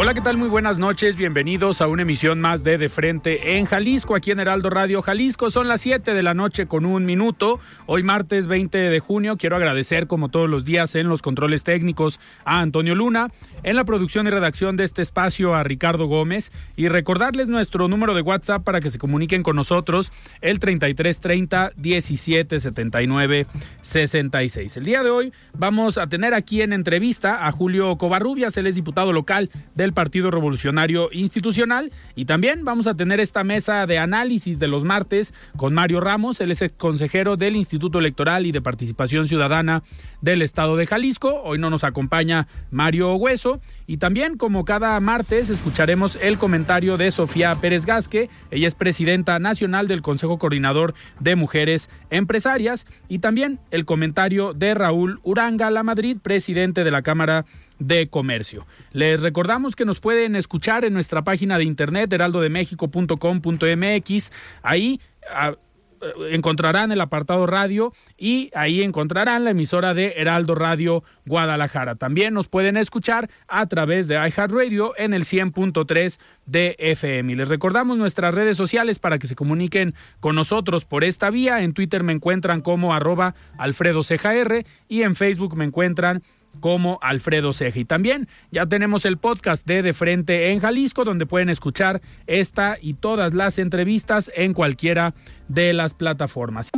Hola, ¿qué tal? Muy buenas noches. Bienvenidos a una emisión más de De Frente en Jalisco, aquí en Heraldo Radio Jalisco. Son las 7 de la noche con un minuto. Hoy martes 20 de junio quiero agradecer como todos los días en los controles técnicos a Antonio Luna, en la producción y redacción de este espacio a Ricardo Gómez y recordarles nuestro número de WhatsApp para que se comuniquen con nosotros el 3330 1779 66. El día de hoy vamos a tener aquí en entrevista a Julio Covarrubias, él es diputado local de Partido Revolucionario Institucional. Y también vamos a tener esta mesa de análisis de los martes con Mario Ramos, él es ex consejero del Instituto Electoral y de Participación Ciudadana del Estado de Jalisco. Hoy no nos acompaña Mario Hueso. Y también, como cada martes, escucharemos el comentario de Sofía Pérez Gasque. Ella es presidenta nacional del Consejo Coordinador de Mujeres Empresarias. Y también el comentario de Raúl Uranga La Madrid, presidente de la Cámara de Comercio. Les recordamos que nos pueden escuchar en nuestra página de internet heraldodemexico.com.mx. Ahí ah, eh, encontrarán el apartado radio y ahí encontrarán la emisora de Heraldo Radio Guadalajara. También nos pueden escuchar a través de iHeartRadio en el 100.3 de FM. Y les recordamos nuestras redes sociales para que se comuniquen con nosotros por esta vía. En Twitter me encuentran como arroba Alfredo y en Facebook me encuentran como Alfredo Ceja. Y también ya tenemos el podcast de De Frente en Jalisco, donde pueden escuchar esta y todas las entrevistas en cualquiera de las plataformas.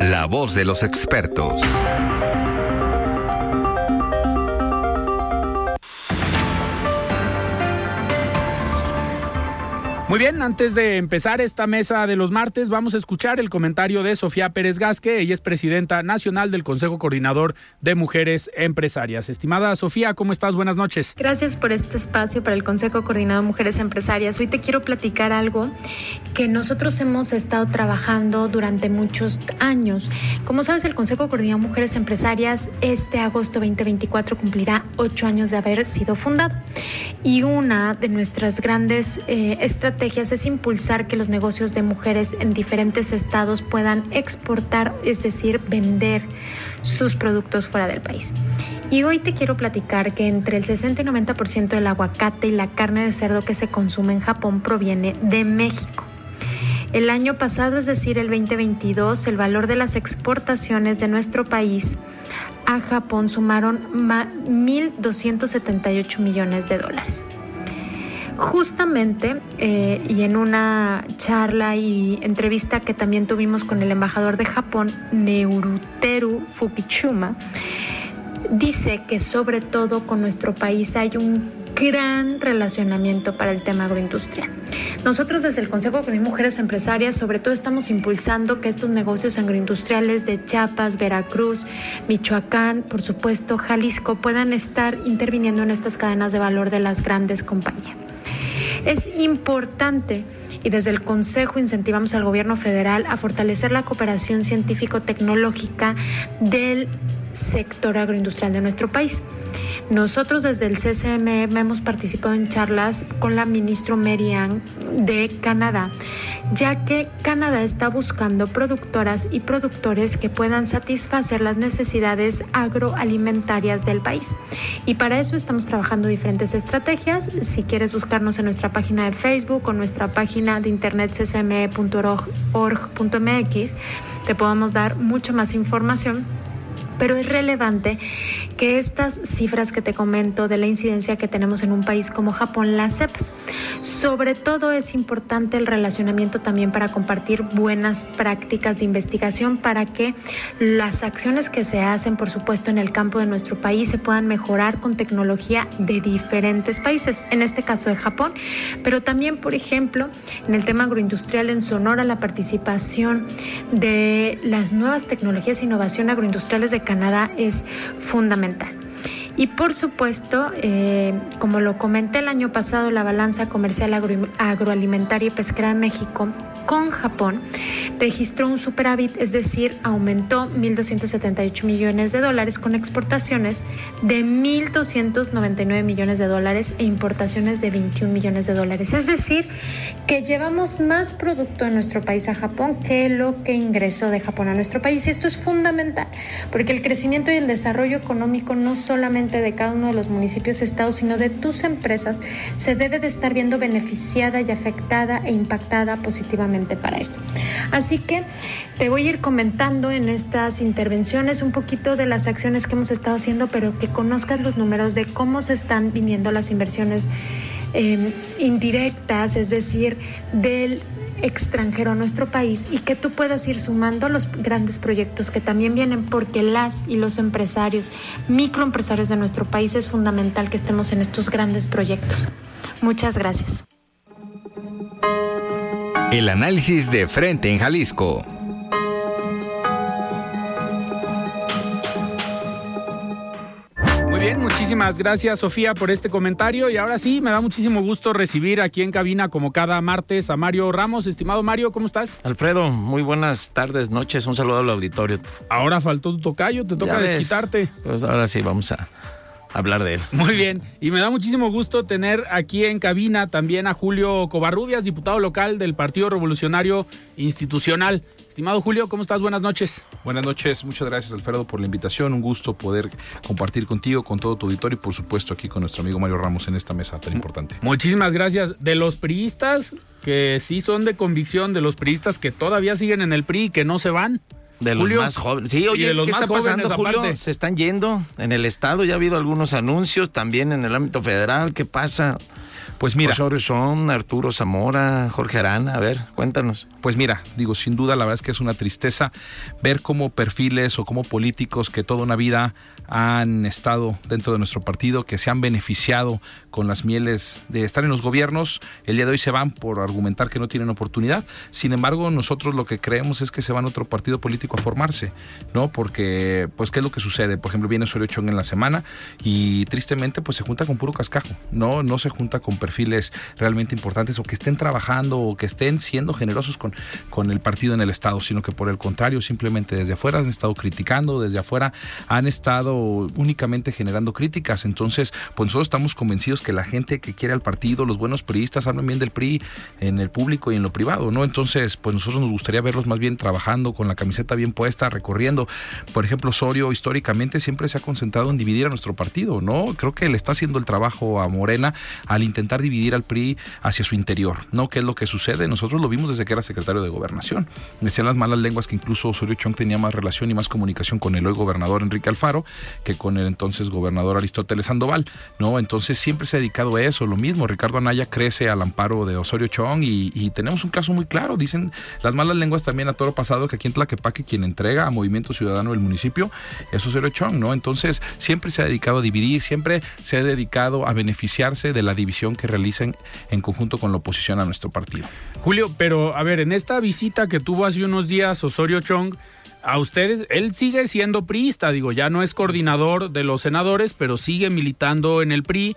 La voz de los expertos. Muy bien, antes de empezar esta mesa de los martes, vamos a escuchar el comentario de Sofía Pérez Gasque. Ella es presidenta nacional del Consejo Coordinador de Mujeres Empresarias. Estimada Sofía, ¿cómo estás? Buenas noches. Gracias por este espacio para el Consejo Coordinador de Mujeres Empresarias. Hoy te quiero platicar algo que nosotros hemos estado trabajando durante muchos años. Como sabes, el Consejo Coordinador de Mujeres Empresarias este agosto 2024 cumplirá ocho años de haber sido fundado. Y una de nuestras grandes eh, estrategias es impulsar que los negocios de mujeres en diferentes estados puedan exportar, es decir, vender sus productos fuera del país. Y hoy te quiero platicar que entre el 60 y 90% del aguacate y la carne de cerdo que se consume en Japón proviene de México. El año pasado, es decir, el 2022, el valor de las exportaciones de nuestro país a Japón sumaron 1.278 millones de dólares. Justamente, eh, y en una charla y entrevista que también tuvimos con el embajador de Japón, Neuruteru Fukichuma, dice que sobre todo con nuestro país hay un gran relacionamiento para el tema agroindustrial. Nosotros desde el Consejo de Mujeres Empresarias sobre todo estamos impulsando que estos negocios agroindustriales de Chiapas, Veracruz, Michoacán, por supuesto Jalisco puedan estar interviniendo en estas cadenas de valor de las grandes compañías. Es importante y desde el Consejo incentivamos al gobierno federal a fortalecer la cooperación científico-tecnológica del sector agroindustrial de nuestro país. Nosotros desde el CCMM hemos participado en charlas con la ministra Merian de Canadá ya que Canadá está buscando productoras y productores que puedan satisfacer las necesidades agroalimentarias del país. Y para eso estamos trabajando diferentes estrategias. Si quieres buscarnos en nuestra página de Facebook o nuestra página de internet ccme.org.mx, te podemos dar mucho más información pero es relevante que estas cifras que te comento de la incidencia que tenemos en un país como Japón las sepas. Sobre todo es importante el relacionamiento también para compartir buenas prácticas de investigación para que las acciones que se hacen, por supuesto, en el campo de nuestro país se puedan mejorar con tecnología de diferentes países, en este caso de Japón, pero también, por ejemplo, en el tema agroindustrial en Sonora, la participación de las nuevas tecnologías e innovación agroindustriales de Canadá es fundamental. Y por supuesto, eh, como lo comenté el año pasado, la balanza comercial agroalimentaria y pesquera de México con Japón registró un superávit, es decir, aumentó 1.278 millones de dólares con exportaciones de 1.299 millones de dólares e importaciones de 21 millones de dólares. Es decir, que llevamos más producto de nuestro país a Japón que lo que ingresó de Japón a nuestro país. Y esto es fundamental, porque el crecimiento y el desarrollo económico no solamente de cada uno de los municipios, estados, sino de tus empresas, se debe de estar viendo beneficiada y afectada e impactada positivamente para esto. Así que te voy a ir comentando en estas intervenciones un poquito de las acciones que hemos estado haciendo, pero que conozcas los números de cómo se están viniendo las inversiones em, indirectas, es decir, del extranjero a nuestro país y que tú puedas ir sumando los grandes proyectos que también vienen porque las y los empresarios, microempresarios de nuestro país es fundamental que estemos en estos grandes proyectos. Muchas gracias. El análisis de frente en Jalisco. Muy bien, muchísimas gracias Sofía por este comentario y ahora sí, me da muchísimo gusto recibir aquí en cabina como cada martes a Mario Ramos. Estimado Mario, ¿cómo estás? Alfredo, muy buenas tardes, noches, un saludo al auditorio. Ahora faltó tu tocayo, te toca desquitarte. Pues ahora sí, vamos a hablar de él. Muy bien, y me da muchísimo gusto tener aquí en cabina también a Julio Covarrubias, diputado local del Partido Revolucionario Institucional. Estimado Julio, ¿cómo estás? Buenas noches. Buenas noches, muchas gracias Alfredo por la invitación, un gusto poder compartir contigo, con todo tu auditorio y por supuesto aquí con nuestro amigo Mario Ramos en esta mesa tan importante. Muchísimas gracias. De los priistas que sí son de convicción, de los priistas que todavía siguen en el PRI y que no se van. De los más jóvenes. Sí, oye, ¿qué está pasando, Julio? Se están yendo en el Estado, ya ha habido algunos anuncios, también en el ámbito federal. ¿Qué pasa? Pues mira. Osorio Son, Arturo Zamora, Jorge Arana, a ver, cuéntanos. Pues mira, digo, sin duda la verdad es que es una tristeza ver cómo perfiles o como políticos que toda una vida han estado dentro de nuestro partido, que se han beneficiado con las mieles de estar en los gobiernos, el día de hoy se van por argumentar que no tienen oportunidad. Sin embargo, nosotros lo que creemos es que se van a otro partido político a formarse, ¿no? Porque, pues, ¿qué es lo que sucede? Por ejemplo, viene Osorio Chong en la semana y tristemente, pues, se junta con puro cascajo, ¿no? No se junta con perfiles realmente importantes o que estén trabajando o que estén siendo generosos con, con el partido en el Estado, sino que por el contrario, simplemente desde afuera han estado criticando, desde afuera han estado únicamente generando críticas. Entonces, pues nosotros estamos convencidos que la gente que quiere al partido, los buenos priistas, hablan bien del PRI en el público y en lo privado, ¿no? Entonces, pues nosotros nos gustaría verlos más bien trabajando con la camiseta bien puesta, recorriendo. Por ejemplo, Osorio históricamente siempre se ha concentrado en dividir a nuestro partido, ¿no? Creo que le está haciendo el trabajo a Morena al intentar dividir al PRI hacia su interior, ¿no? ¿Qué es lo que sucede? Nosotros lo vimos desde que era secretario de Gobernación. Decían las malas lenguas que incluso Osorio Chong tenía más relación y más comunicación con el hoy gobernador Enrique Alfaro que con el entonces gobernador Aristóteles Sandoval, ¿no? Entonces siempre se ha dedicado a eso, lo mismo, Ricardo Anaya crece al amparo de Osorio Chong y, tenemos un caso muy claro, dicen las malas lenguas también a toro pasado que aquí en Tlaquepaque quien entrega a Movimiento Ciudadano del municipio es Osorio Chong, ¿no? Entonces siempre se ha dedicado a dividir, siempre se ha dedicado a beneficiarse de la división que realicen en conjunto con la oposición a nuestro partido. Julio, pero a ver, en esta visita que tuvo hace unos días Osorio Chong, a ustedes, él sigue siendo priista, digo, ya no es coordinador de los senadores, pero sigue militando en el PRI.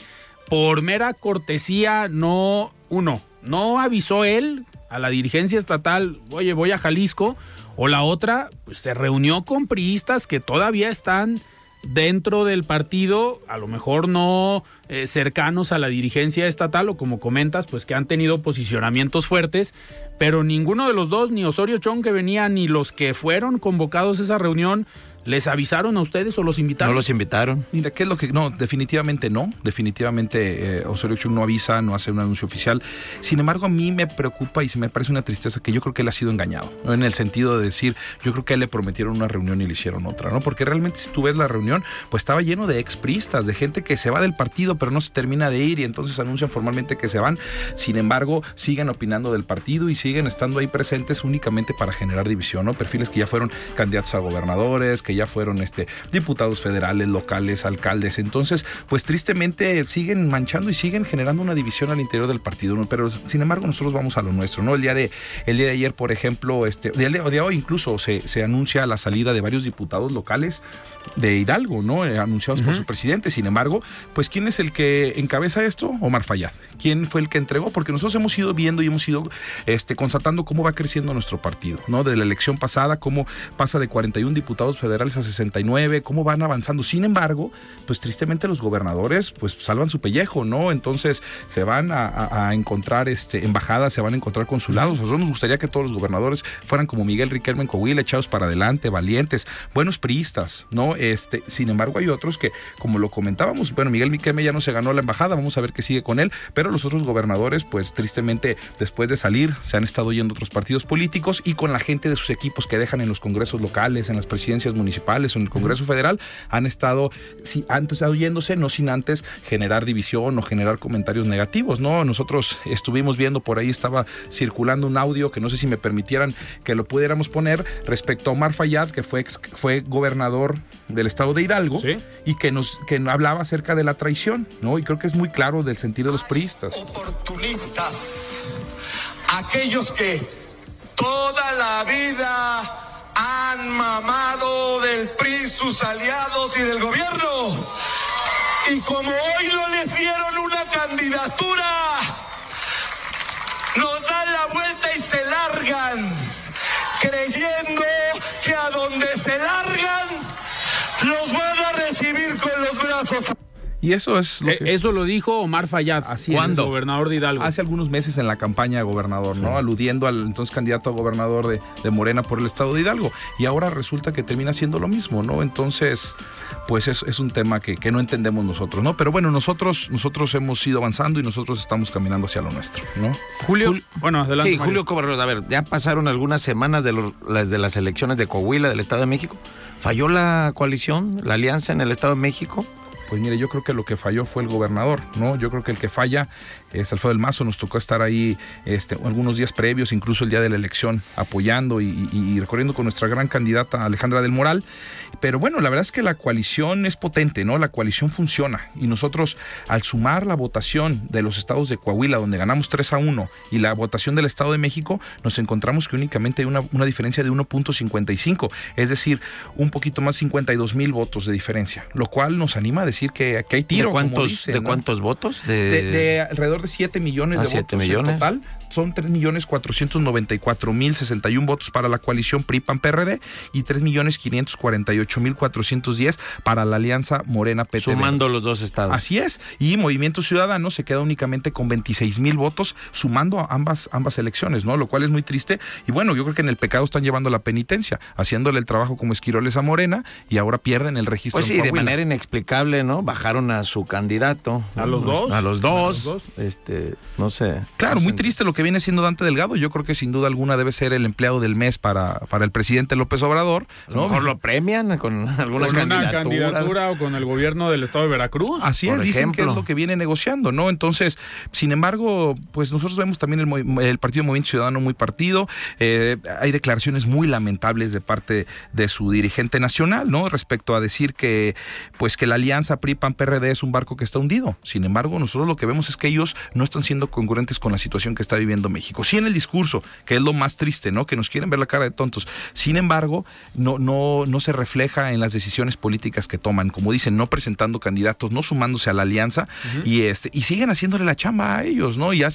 Por mera cortesía, no, uno, no avisó él a la dirigencia estatal, oye, voy a Jalisco, o la otra, pues se reunió con priistas que todavía están dentro del partido, a lo mejor no eh, cercanos a la dirigencia estatal o como comentas, pues que han tenido posicionamientos fuertes, pero ninguno de los dos, ni Osorio Chong que venía, ni los que fueron convocados a esa reunión, ¿Les avisaron a ustedes o los invitaron? No los invitaron. Mira, ¿qué es lo que.? No, definitivamente no. Definitivamente eh, Osorio Chung no avisa, no hace un anuncio oficial. Sin embargo, a mí me preocupa y se me parece una tristeza que yo creo que él ha sido engañado. En el sentido de decir, yo creo que a él le prometieron una reunión y le hicieron otra, ¿no? Porque realmente, si tú ves la reunión, pues estaba lleno de expristas, de gente que se va del partido, pero no se termina de ir y entonces anuncian formalmente que se van. Sin embargo, siguen opinando del partido y siguen estando ahí presentes únicamente para generar división, ¿no? Perfiles que ya fueron candidatos a gobernadores, que ya fueron este, diputados federales, locales, alcaldes. Entonces, pues tristemente siguen manchando y siguen generando una división al interior del partido. Pero sin embargo, nosotros vamos a lo nuestro, ¿no? El día de, el día de ayer, por ejemplo, este, el día de hoy incluso se, se anuncia la salida de varios diputados locales de Hidalgo, ¿no? Eh, anunciados por su presidente. Sin embargo, pues ¿quién es el que encabeza esto? Omar Fayad. ¿Quién fue el que entregó? Porque nosotros hemos ido viendo y hemos ido este, constatando cómo va creciendo nuestro partido, ¿no? De la elección pasada, cómo pasa de 41 diputados federales a 69, cómo van avanzando. Sin embargo, pues tristemente los gobernadores pues salvan su pellejo, ¿no? Entonces se van a, encontrar este, embajadas, se van a encontrar consulados. Nosotros nos gustaría que todos los gobernadores fueran como Miguel Riquelme en Coahuila, echados para adelante, valientes, buenos priistas, ¿no? Este, sin embargo, hay otros que, como lo comentábamos, bueno, Miguel Riquelme ya no se ganó la embajada, vamos a ver qué sigue con él, pero los otros gobernadores, pues tristemente, después de salir, se han estado yendo a otros partidos políticos y con la gente de sus equipos que dejan en los congresos locales, en las presidencias municipales o en el Congreso Federal, han estado, sí, antes yéndose, no sin antes generar división o generar comentarios negativos, ¿no? Nosotros estuvimos viendo por ahí, estaba circulando un audio que no sé si me permitieran que lo pudiéramos poner respecto a Omar Fayad, que fue, fue gobernador del estado de Hidalgo y que nos que hablaba acerca de la traición, ¿no? Y creo que es muy claro del sentido de los priistas. Oportunistas, aquellos que toda la vida han mamado del PRI sus aliados y del gobierno. Y como hoy no les dieron una candidatura, nos dan la vuelta y se largan, creyendo que a donde se largan, los van a recibir con los brazos. Y eso es lo eh, Eso lo dijo Omar Fayad, Así ¿Cuándo? gobernador de Hidalgo. Hace algunos meses en la campaña de gobernador, ¿no? Aludiendo al entonces candidato a gobernador de, de, Morena por el estado de Hidalgo. Y ahora resulta que termina siendo lo mismo, ¿no? Entonces, pues es, es un tema que, que, no entendemos nosotros, ¿no? Pero bueno, nosotros, nosotros hemos ido avanzando y nosotros estamos caminando hacia lo nuestro, ¿no? Julio, bueno, adelante. Sí, Julio Cobarros, a ver, ya pasaron algunas semanas de, los, las, de las elecciones de Coahuila, del Estado de México. ¿Falló la coalición, la alianza en el Estado de México? Pues mire, yo creo que lo que falló fue el gobernador, ¿no? Yo creo que el que falla es Alfredo del Mazo, nos tocó estar ahí este, algunos días previos, incluso el día de la elección, apoyando y, y recorriendo con nuestra gran candidata Alejandra del Moral. Pero bueno, la verdad es que la coalición es potente, ¿no? La coalición funciona. Y nosotros, al sumar la votación de los estados de Coahuila, donde ganamos 3 a 1, y la votación del Estado de México, nos encontramos que únicamente hay una, una diferencia de 1.55, es decir, un poquito más 52 mil votos de diferencia, lo cual nos anima a decir que, hay tiro. ¿De cuántos, ¿de cuántos votos? De... alrededor de 7 millones ah, de votos millones. en total son 3.494.061 votos para la coalición PRI-PAN-PRD y 3.548.410 para la alianza Morena-PT. Sumando los dos estados. Así es. Y Movimiento Ciudadano se queda únicamente con 26.000 votos sumando ambas, ambas elecciones, ¿no? Lo cual es muy triste. Y bueno, yo creo que en el pecado están llevando la penitencia, haciéndole el trabajo como esquiroles a Morena y ahora pierden el registro. Pues sí, de manera inexplicable, ¿no? Bajaron a su candidato. ¿A los dos? A los dos. Este, no sé. Claro, muy triste lo que que viene siendo Dante Delgado, yo creo que sin duda alguna debe ser el empleado del mes para, para el presidente López Obrador. ¿no? mejor lo premian con alguna con candidatura. Una candidatura o con el gobierno del estado de Veracruz. Así es, dicen que es lo que viene negociando, ¿no? Entonces, sin embargo, pues nosotros vemos también el, el Partido Movimiento Ciudadano muy partido. Eh, hay declaraciones muy lamentables de parte de su dirigente nacional, ¿no? Respecto a decir que, pues que la alianza PRI-PAN-PRD es un barco que está hundido. Sin embargo, nosotros lo que vemos es que ellos no están siendo congruentes con la situación que está viviendo México. Sí en el discurso, que es lo más triste, ¿no? Que nos quieren ver la cara de tontos. Sin embargo, no, no, no se refleja en las decisiones políticas que toman, como dicen, no presentando candidatos, no sumándose a la alianza y este y siguen haciéndole la chamba a ellos, ¿no? Y ya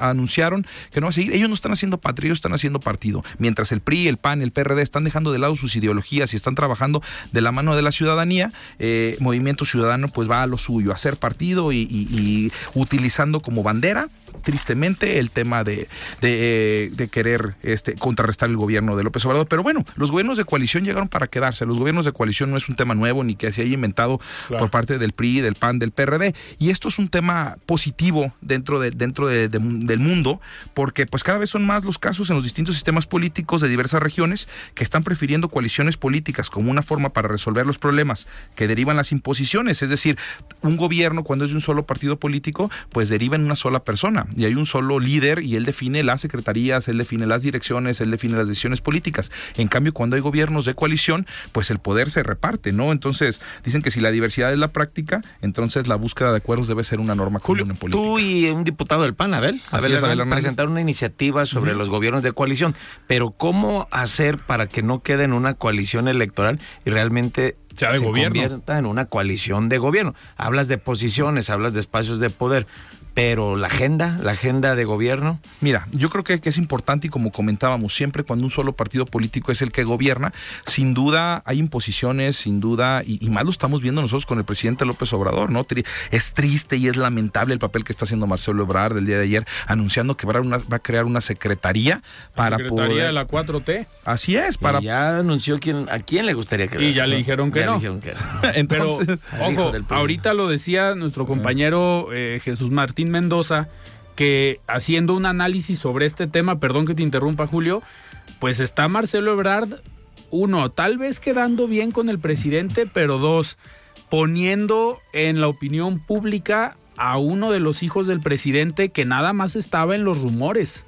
anunciaron que no va a seguir. Ellos no están haciendo patria, ellos están haciendo partido. Mientras el PRI, el PAN, el PRD están dejando de lado sus ideologías y están trabajando de la mano de la ciudadanía, eh, Movimiento Ciudadano pues va a lo suyo, a hacer partido y utilizando como bandera tristemente el tema de, de, querer este, contrarrestar el gobierno de López Obrador. Pero bueno, los gobiernos de coalición llegaron para quedarse. Los gobiernos de coalición no es un tema nuevo ni que se haya inventado por parte del PRI, del PAN, del PRD. Y esto es un tema positivo dentro, de, dentro del mundo, porque pues cada vez son más los casos en los distintos sistemas políticos de diversas regiones que están prefiriendo coaliciones políticas como una forma para resolver los problemas que derivan las imposiciones. Es decir, un gobierno cuando es de un solo partido político, pues deriva en una sola persona y hay un solo líder y él define las secretarías, él define las direcciones, él define las decisiones políticas. En cambio, cuando hay gobiernos de coalición, pues el poder se reparte, ¿no? Entonces, dicen que si la diversidad es la práctica, entonces la búsqueda de acuerdos debe ser una norma común en política. Tú y un diputado del PAN, Abel, Abel, Abel presentaron una iniciativa sobre los gobiernos de coalición, pero ¿cómo hacer para que no quede en una coalición electoral y realmente se convierta en una coalición de gobierno? Hablas de posiciones, hablas de espacios de poder pero la agenda, la agenda de gobierno. Mira, yo creo que, es importante y como comentábamos siempre, cuando un solo partido político es el que gobierna, sin duda hay imposiciones, sin duda, y, y más lo estamos viendo nosotros con el presidente López Obrador, ¿no? Es triste y es lamentable el papel que está haciendo Marcelo Ebrard del día de ayer, anunciando que va a, va a crear una secretaría para secretaría de la 4T. Así es, para... ya anunció quién, a quién le gustaría que... Y ya le dijeron que no. Entonces, Pero, ojo, ahorita lo decía nuestro compañero eh, Jesús Martín Mendoza, que haciendo un análisis sobre este tema, perdón que te interrumpa Julio, pues está Marcelo Ebrard, uno, tal vez quedando bien con el presidente, pero dos, poniendo en la opinión pública a uno de los hijos del presidente que nada más estaba en los rumores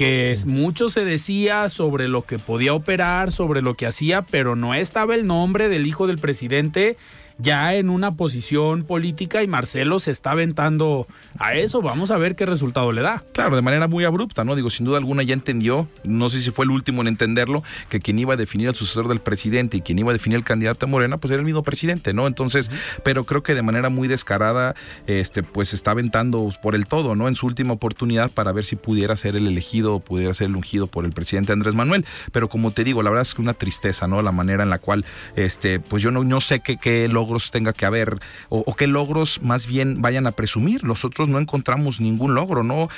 que mucho se decía sobre lo que podía operar, sobre lo que hacía, pero no estaba el nombre del hijo del presidente ya en una posición política y Marcelo se está aventando a eso. Vamos a ver qué resultado le da. Claro, de manera muy abrupta, ¿no? Digo, sin duda alguna ya entendió, no sé si fue el último en entenderlo, que quien iba a definir al sucesor del presidente y quien iba a definir el candidato a Morena, pues era el mismo presidente, ¿no? Entonces, pero creo que de manera muy descarada, este, pues se está aventando por el todo, ¿no? En su última oportunidad para ver si pudiera ser el elegido o pudiera ser el ungido por el presidente Andrés Manuel. Pero como te digo, la verdad es que una tristeza, ¿no? La manera en la cual, este, pues yo no, no sé qué, qué tenga que haber o, qué logros más bien vayan a presumir. Nosotros no encontramos ningún logro, ¿no?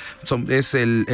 es el,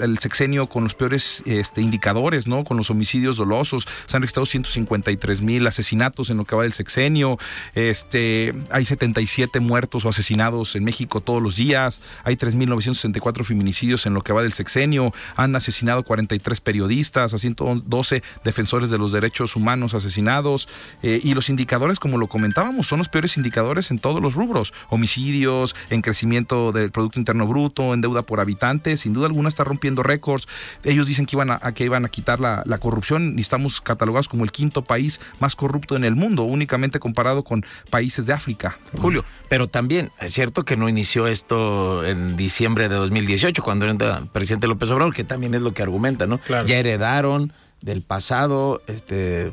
el, sexenio con los peores este, indicadores, ¿no? Con los homicidios dolosos. Se han registrado 153 mil asesinatos en lo que va del sexenio. Este, hay 77 muertos o asesinados en México todos los días. Hay 3.964 feminicidios en lo que va del sexenio. Han asesinado 43 periodistas, a 112 defensores de los derechos humanos asesinados. Eh, y los indicadores, como lo comentábamos, son los peores indicadores en todos los rubros, homicidios, en crecimiento del Producto Interno Bruto, en deuda por habitante, sin duda alguna está rompiendo récords. Ellos dicen que iban a, que iban a quitar la, corrupción y estamos catalogados como el quinto país más corrupto en el mundo, únicamente comparado con países de África. Julio, pero también es cierto que no inició esto en diciembre de 2018, cuando era el presidente López Obrador, que también es lo que argumenta, ¿no? Ya heredaron del pasado, este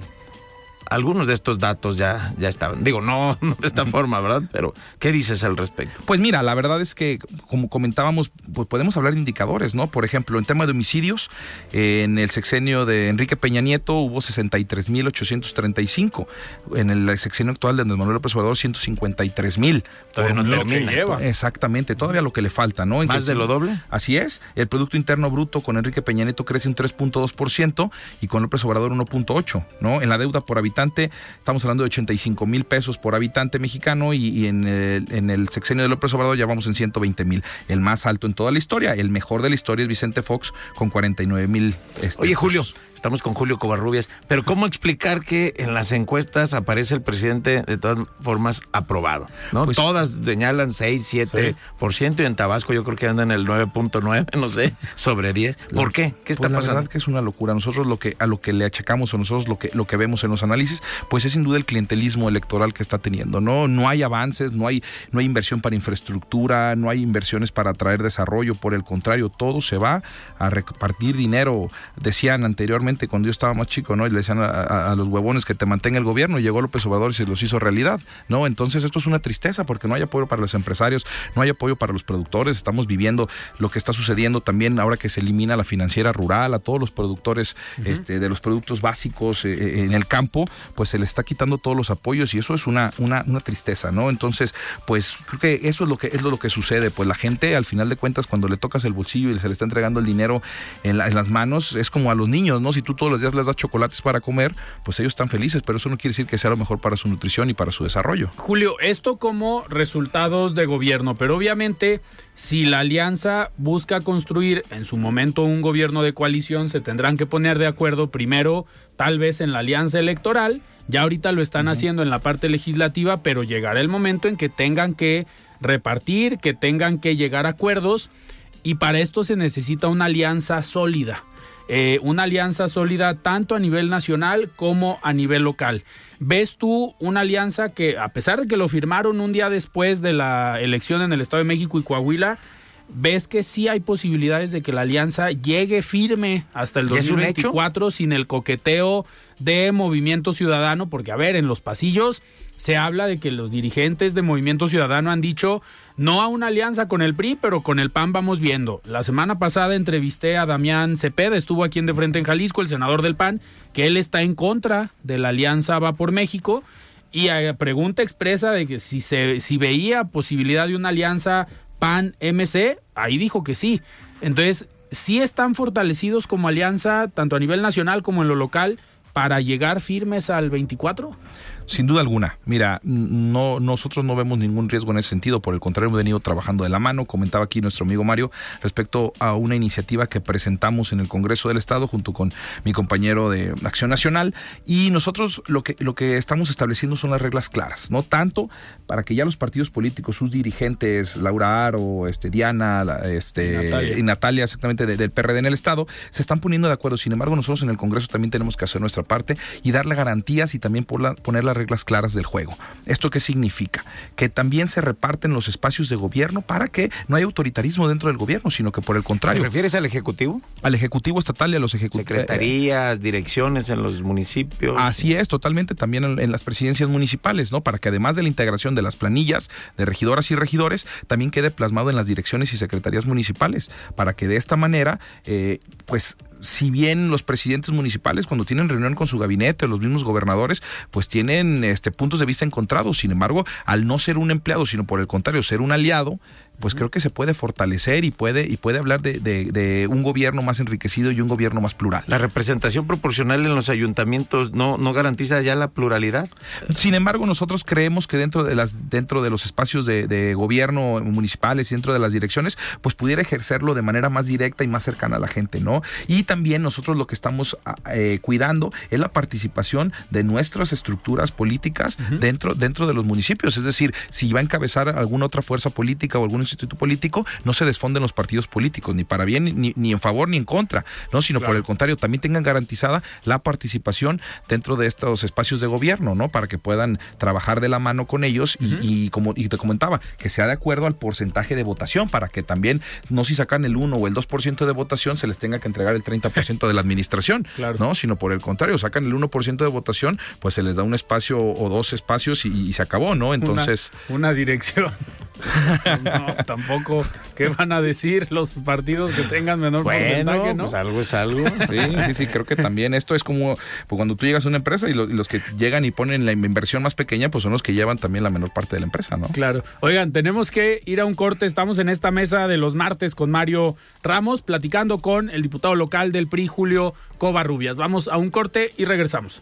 algunos de estos datos ya, ya estaban. Digo, no, no de esta forma, ¿verdad? Pero, ¿qué dices al respecto? Pues mira, la verdad es que, como comentábamos, pues podemos hablar de indicadores, ¿no? Por ejemplo, en tema de homicidios, en el sexenio de Enrique Peña Nieto hubo 63.835. En el sexenio actual de Andrés Manuel López Obrador, 153.000. Todavía no termina. Exactamente, todavía lo que le falta, ¿no? ¿Más de lo doble? Así es. El Producto Interno Bruto con Enrique Peña Nieto crece un 3.2% y con López Obrador 1.8%, ¿no? En la deuda por habitante estamos hablando de 85 mil pesos por habitante mexicano y, en, el, en, el, sexenio de López Obrador ya vamos en 120 mil, el más alto en toda la historia. El mejor de la historia es Vicente Fox con 49 mil. Este, Oye, Julio, Estamos con Julio Covarrubias. Pero ¿cómo explicar que en las encuestas aparece el presidente de todas formas aprobado? ¿no? Pues todas señalan 6, 7% y en Tabasco yo creo que andan en el 9.9, no sé, sobre 10. ¿Por qué? ¿Qué está pues pasando? La verdad que es una locura. Nosotros lo que a lo que le achacamos o nosotros lo que lo que vemos en los análisis, pues es sin duda el clientelismo electoral que está teniendo. No no hay avances, no hay no hay inversión para infraestructura, no hay inversiones para atraer desarrollo, por el contrario, todo se va a repartir dinero. Decían anteriormente antiguamente, cuando yo estaba más chico, ¿no? Y le decían a, los huevones que te mantenga el gobierno, y llegó López Obrador y se los hizo realidad, ¿no? Entonces esto es una tristeza porque no hay apoyo para los empresarios, no hay apoyo para los productores, estamos viviendo lo que está sucediendo también ahora que se elimina la financiera rural, a todos los productores este, de los productos básicos eh, eh, en el campo, pues se les está quitando todos los apoyos y eso es una, una, una tristeza, ¿no? Entonces, pues creo que eso es lo que es lo que sucede, pues la gente al final de cuentas cuando le tocas el bolsillo y se le está entregando el dinero en, las manos, es como a los niños, ¿no? Si tú todos los días les das chocolates para comer, pues ellos están felices, pero eso no quiere decir que sea lo mejor para su nutrición y para su desarrollo. Julio, esto como resultados de gobierno, pero obviamente si la alianza busca construir en su momento un gobierno de coalición, se tendrán que poner de acuerdo primero tal vez en la alianza electoral, ya ahorita lo están haciendo en la parte legislativa, pero llegará el momento en que tengan que repartir, que tengan que llegar a acuerdos y para esto se necesita una alianza sólida. Eh, una alianza sólida tanto a nivel nacional como a nivel local. ¿Ves tú una alianza que, a pesar de que lo firmaron un día después de la elección en el Estado de México y Coahuila, ves que sí hay posibilidades de que la alianza llegue firme hasta el 2024 sin el coqueteo de Movimiento Ciudadano? Porque, a ver, en los pasillos se habla de que los dirigentes de Movimiento Ciudadano han dicho no a una alianza con el PRI, pero con el PAN vamos viendo. La semana pasada entrevisté a Damián Cepeda, estuvo aquí en De Frente en Jalisco, el senador del PAN, que él está en contra de la alianza Va por México. Y a pregunta expresa de que si, se, si veía posibilidad de una alianza PAN-MC, ahí dijo que sí. Entonces, sí están fortalecidos como alianza, tanto a nivel nacional como en lo local, para llegar firmes al 24. Sin duda alguna. Mira, no, nosotros no vemos ningún riesgo en ese sentido. Por el contrario, hemos venido trabajando de la mano. Comentaba aquí nuestro amigo Mario respecto a una iniciativa que presentamos en el Congreso del Estado junto con mi compañero de Acción Nacional. Y nosotros lo que, lo que estamos estableciendo son las reglas claras. No tanto para que ya los partidos políticos, sus dirigentes, Laura Aro, este, Diana este, y Natalia, exactamente, del PRD en el Estado, se están poniendo de acuerdo. Sin embargo, nosotros en el Congreso también tenemos que hacer nuestra parte y darle garantías y también poner la reglas claras del juego. ¿Esto qué significa? Que también se reparten los espacios de gobierno para que no haya autoritarismo dentro del gobierno, sino que por el contrario. ¿Te refieres al Ejecutivo? Al Ejecutivo Estatal y a los ejecutivos. Secretarías, direcciones en los municipios. Así es, totalmente también en, las presidencias municipales, ¿no? Para que además de la integración de las planillas de regidoras y regidores, también quede plasmado en las direcciones y secretarías municipales, para que de esta manera, eh, pues si bien los presidentes municipales cuando tienen reunión con su gabinete, los mismos gobernadores, pues tienen este puntos de vista encontrados. Sin embargo, al no ser un empleado, sino por el contrario, ser un aliado, pues creo que se puede fortalecer y puede, y puede hablar de, un gobierno más enriquecido y un gobierno más plural. ¿La representación proporcional en los ayuntamientos no, no garantiza ya la pluralidad? Sin embargo, nosotros creemos que dentro de las, dentro de los espacios de, gobierno municipales y dentro de las direcciones, pues pudiera ejercerlo de manera más directa y más cercana a la gente, ¿no? Y también nosotros lo que estamos ah, eh, cuidando es la participación de nuestras estructuras políticas dentro, dentro de los municipios. Es decir, si va a encabezar alguna otra fuerza política o algún instituto político, no se desfonden los partidos políticos, ni para bien, ni, ni en favor, ni en contra, ¿no? Sino por el contrario, también tengan garantizada la participación dentro de estos espacios de gobierno, ¿no? Para que puedan trabajar de la mano con ellos y, como y te comentaba, que sea de acuerdo al porcentaje de votación, para que también, no si sacan el 1 o el 2% de votación, se les tenga que entregar el 30% de la administración, ¿no? Sino por el contrario, sacan el 1% de votación, pues se les da un espacio o dos espacios y, se acabó, ¿no? Entonces... una dirección. No, tampoco. ¿Qué van a decir los partidos que tengan menor porcentaje? ¿no? Pues algo es algo. Sí, sí, sí. Creo que también esto es como pues cuando tú llegas a una empresa y, los que llegan y ponen la inversión más pequeña, pues son los que llevan también la menor parte de la empresa, ¿no? Claro. Oigan, tenemos que ir a un corte. Estamos en esta mesa de los martes con Mario Ramos, platicando con el diputado local del PRI, Julio Covarrubias. Vamos a un corte y regresamos.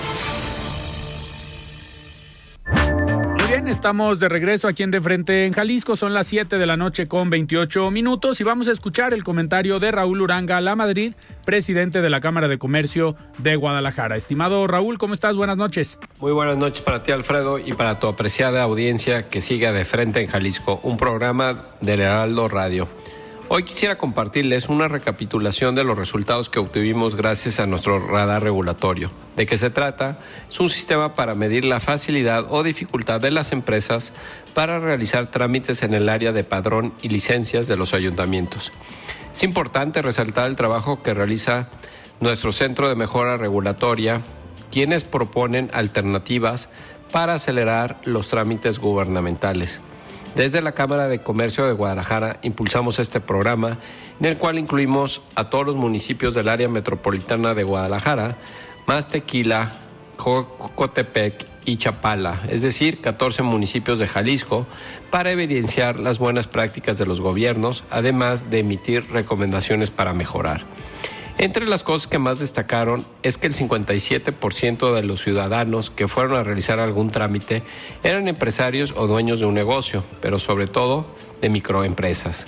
Estamos de regreso aquí en De Frente en Jalisco. Son las 7 de la noche con 28 minutos y vamos a escuchar el comentario de Raúl Uranga La Madrid, presidente de la Cámara de Comercio de Guadalajara. Estimado Raúl, ¿cómo estás? Buenas noches. Muy buenas noches para ti, Alfredo, y para tu apreciada audiencia que siga De Frente en Jalisco, un programa del Heraldo Radio. Hoy quisiera compartirles una recapitulación de los resultados que obtuvimos gracias a nuestro radar regulatorio. ¿De qué se trata? Es un sistema para medir la facilidad o dificultad de las empresas para realizar trámites en el área de padrón y licencias de los ayuntamientos. Es importante resaltar el trabajo que realiza nuestro Centro de Mejora Regulatoria, quienes proponen alternativas para acelerar los trámites gubernamentales. Desde la Cámara de Comercio de Guadalajara impulsamos este programa en el cual incluimos a todos los municipios del área metropolitana de Guadalajara, más Tequila, Jocotepec y Chapala, es decir, 14 municipios de Jalisco, para evidenciar las buenas prácticas de los gobiernos, además de emitir recomendaciones para mejorar. Entre las cosas que más destacaron es que el 57% de los ciudadanos que fueron a realizar algún trámite eran empresarios o dueños de un negocio, pero sobre todo de microempresas.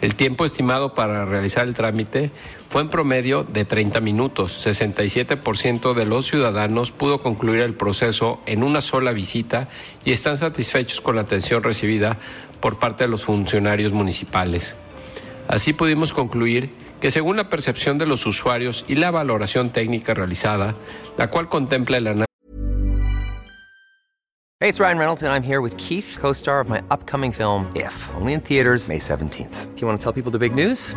El tiempo estimado para realizar el trámite fue en promedio de 30 minutos. 67% de los ciudadanos pudo concluir el proceso en una sola visita y están satisfechos con la atención recibida por parte de los funcionarios municipales. Así pudimos concluir que según la percepción de los usuarios y la valoración técnica realizada, la cual contempla el análisis. Hey, it's Ryan Reynolds and I'm here with Keith, co-star of my upcoming film If, only in theaters May 17th. Do you want to tell people the big news?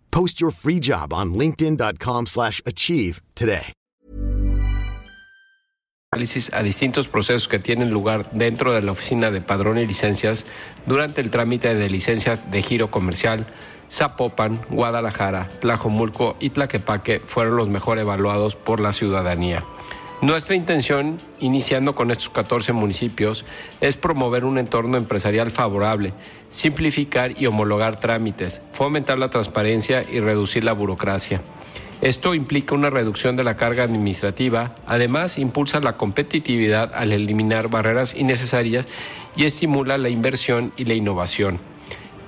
Post your free job on linkedin.com/achieve today. Análisis a distintos procesos que tienen lugar dentro de la oficina de padrón y licencias durante el trámite de licencia de giro comercial Zapopan, Guadalajara, Tlajomulco y Tlaquepaque fueron los mejor evaluados por la ciudadanía. Nuestra intención, iniciando con estos 14 municipios, es promover un entorno empresarial favorable, simplificar y homologar trámites, fomentar la transparencia y reducir la burocracia. Esto implica una reducción de la carga administrativa, además impulsa la competitividad al eliminar barreras innecesarias y estimula la inversión y la innovación.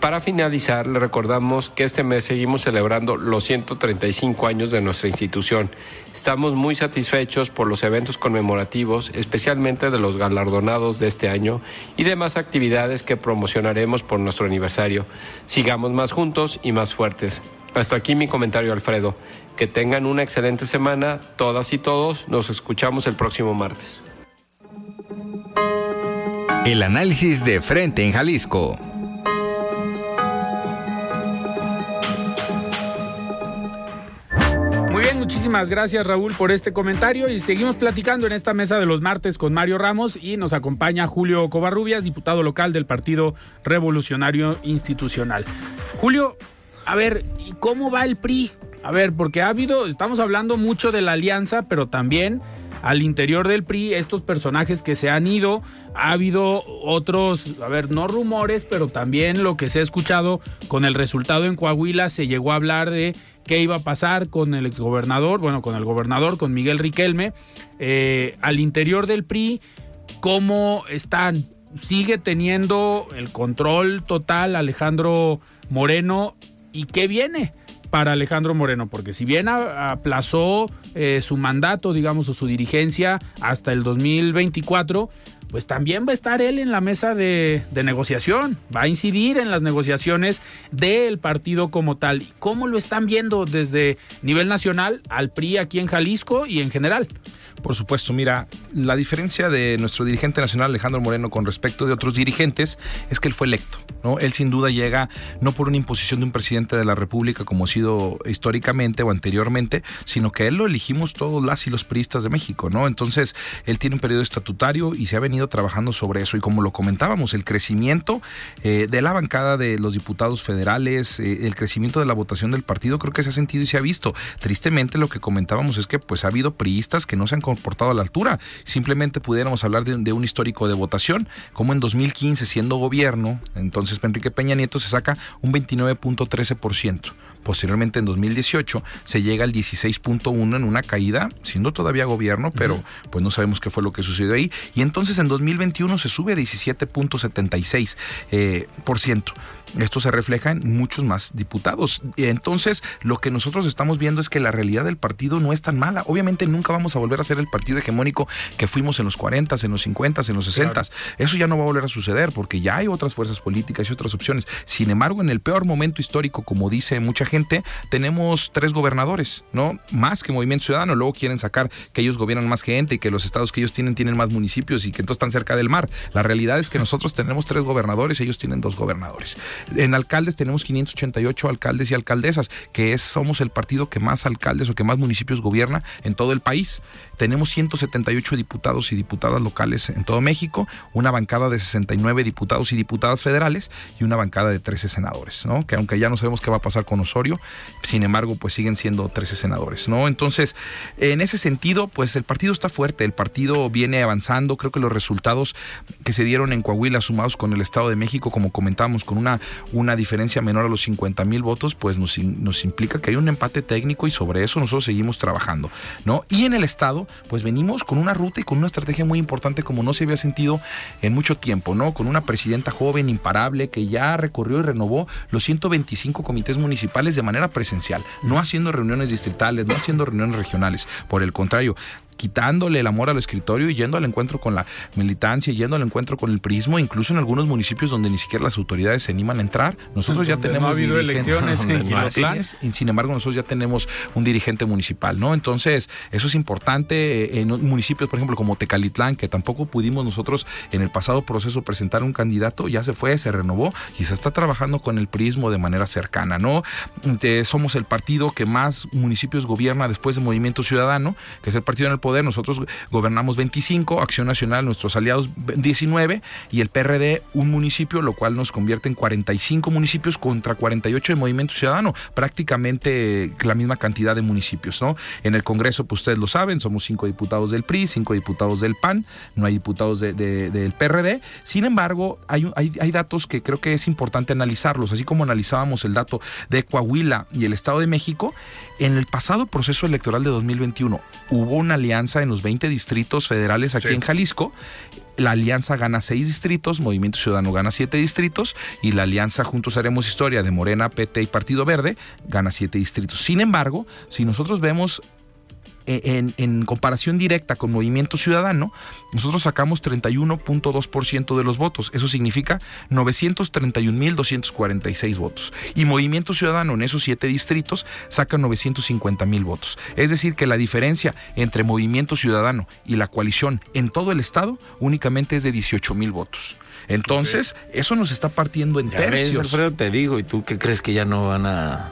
Para finalizar, le recordamos que este mes seguimos celebrando los 135 años de nuestra institución. Estamos muy satisfechos por los eventos conmemorativos, especialmente de los galardonados de este año y demás actividades que promocionaremos por nuestro aniversario. Sigamos más juntos y más fuertes. Hasta aquí mi comentario, Alfredo. Que tengan una excelente semana, todas y todos. Nos escuchamos el próximo martes. El análisis de frente en Jalisco. Muchísimas gracias Raúl por este comentario y seguimos platicando en esta mesa de los martes con Mario Ramos y nos acompaña Julio Covarrubias, diputado local del Partido Revolucionario Institucional. Julio, a ver, ¿y cómo va el PRI? A ver, porque ha habido, estamos hablando mucho de la alianza, pero también al interior del PRI, estos personajes que se han ido, ha habido otros, a ver, no rumores, pero también lo que se ha escuchado con el resultado en Coahuila, se llegó a hablar de qué iba a pasar con el exgobernador, bueno, con el gobernador, con Miguel Riquelme, eh, al interior del PRI, cómo están, sigue teniendo el control total Alejandro Moreno y qué viene para Alejandro Moreno, porque si bien aplazó eh, su mandato, digamos, o su dirigencia hasta el 2024, pues también va a estar él en la mesa de, negociación, va a incidir en las negociaciones del partido como tal. ¿Cómo lo están viendo desde nivel nacional al PRI aquí en Jalisco y en general? Por supuesto, mira, la diferencia de nuestro dirigente nacional Alejandro Moreno con respecto de otros dirigentes es que él fue electo, ¿no? Él sin duda llega no por una imposición de un presidente de la República como ha sido históricamente o anteriormente, sino que él lo elegimos todos las y los priistas de México, ¿no? Entonces, él tiene un periodo estatutario y se ha beneficiado trabajando sobre eso y como lo comentábamos, el crecimiento eh, de la bancada de los diputados federales, eh, el crecimiento de la votación del partido, creo que se ha sentido y se ha visto. Tristemente lo que comentábamos es que pues ha habido priistas que no se han comportado a la altura. Simplemente pudiéramos hablar de, de un histórico de votación, como en 2015 siendo gobierno, entonces Enrique Peña Nieto se saca un 29.13%. Posteriormente en 2018 se llega al 16.1 en una caída, siendo todavía gobierno, pero pues no sabemos qué fue lo que sucedió ahí. Y entonces en 2021 se sube a 17.76%. Eh, por ciento. Esto se refleja en muchos más diputados. Entonces, lo que nosotros estamos viendo es que la realidad del partido no es tan mala. Obviamente nunca vamos a volver a ser el partido hegemónico que fuimos en los 40, en los 50, en los 60. Eso ya no va a volver a suceder porque ya hay otras fuerzas políticas y otras opciones. Sin embargo, en el peor momento histórico, como dice mucha gente, tenemos tres gobernadores, ¿no? Más que Movimiento Ciudadano. Luego quieren sacar que ellos gobiernan más gente y que los estados que ellos tienen tienen más municipios y que entonces están cerca del mar. La realidad es que nosotros tenemos tres gobernadores, ellos tienen dos gobernadores. En alcaldes tenemos 588 alcaldes y alcaldesas, que somos el partido que más alcaldes o que más municipios gobierna en todo el país. Tenemos 178 diputados y diputadas locales en todo México, una bancada de 69 diputados y diputadas federales y una bancada de 13 senadores, ¿no? Que aunque ya no sabemos qué va a pasar con Osorio, sin embargo, pues siguen siendo 13 senadores, ¿no? Entonces, en ese sentido, pues el partido está fuerte, el partido viene avanzando, creo que los resultados que se dieron en Coahuila sumados con el Estado de México, como comentamos, con una, una diferencia menor a los 50 mil votos, pues nos, nos implica que hay un empate técnico y sobre eso nosotros seguimos trabajando, ¿no? Y en el Estado, pues venimos con una ruta y con una estrategia muy importante como no se había sentido en mucho tiempo, ¿no? Con una presidenta joven, imparable, que ya recorrió y renovó los 125 comités municipales de manera presencial, no haciendo reuniones distritales, no haciendo reuniones regionales. Por el contrario, quitándole el amor al escritorio y yendo al encuentro con la militancia, yendo al encuentro con el prismo, incluso en algunos municipios donde ni siquiera las autoridades se animan a entrar. Nosotros ya tenemos. No ha habido elecciones en y sin embargo, nosotros ya tenemos un dirigente municipal, ¿no? Entonces, eso es importante eh, en municipios, por ejemplo, como Tecalitlán, que tampoco pudimos nosotros en el pasado proceso presentar un candidato, ya se fue, se renovó y se está trabajando con el prismo de manera cercana, ¿no? somos el partido que más municipios gobierna después de Movimiento Ciudadano, que es el partido en el poder nosotros gobernamos 25, Acción Nacional, nuestros aliados 19 y el PRD un municipio, lo cual nos convierte en 45 municipios contra 48 de Movimiento Ciudadano, prácticamente la misma cantidad de municipios, ¿no? En el Congreso, pues ustedes lo saben, somos cinco diputados del PRI, cinco diputados del PAN, no hay diputados del PRD. Sin embargo, hay, hay, hay datos que creo que es importante analizarlos, así como analizábamos el dato de Coahuila y el Estado de México, en el pasado proceso electoral de 2021 hubo una alianza en los 20 distritos federales aquí en Jalisco. La alianza gana seis distritos, Movimiento Ciudadano gana siete distritos y la alianza Juntos Haremos Historia de Morena, PT y Partido Verde gana siete distritos. Sin embargo, si nosotros vemos en, comparación directa con Movimiento Ciudadano, nosotros sacamos 31.2% de los votos. Eso significa 931.246 votos. Y Movimiento Ciudadano en esos siete distritos saca 950.000 votos. Es decir, que la diferencia entre Movimiento Ciudadano y la coalición en todo el estado únicamente es de 18.000 votos. Entonces, eso nos está partiendo en tercios. Alfredo, te digo, ¿y tú qué crees que ya no van a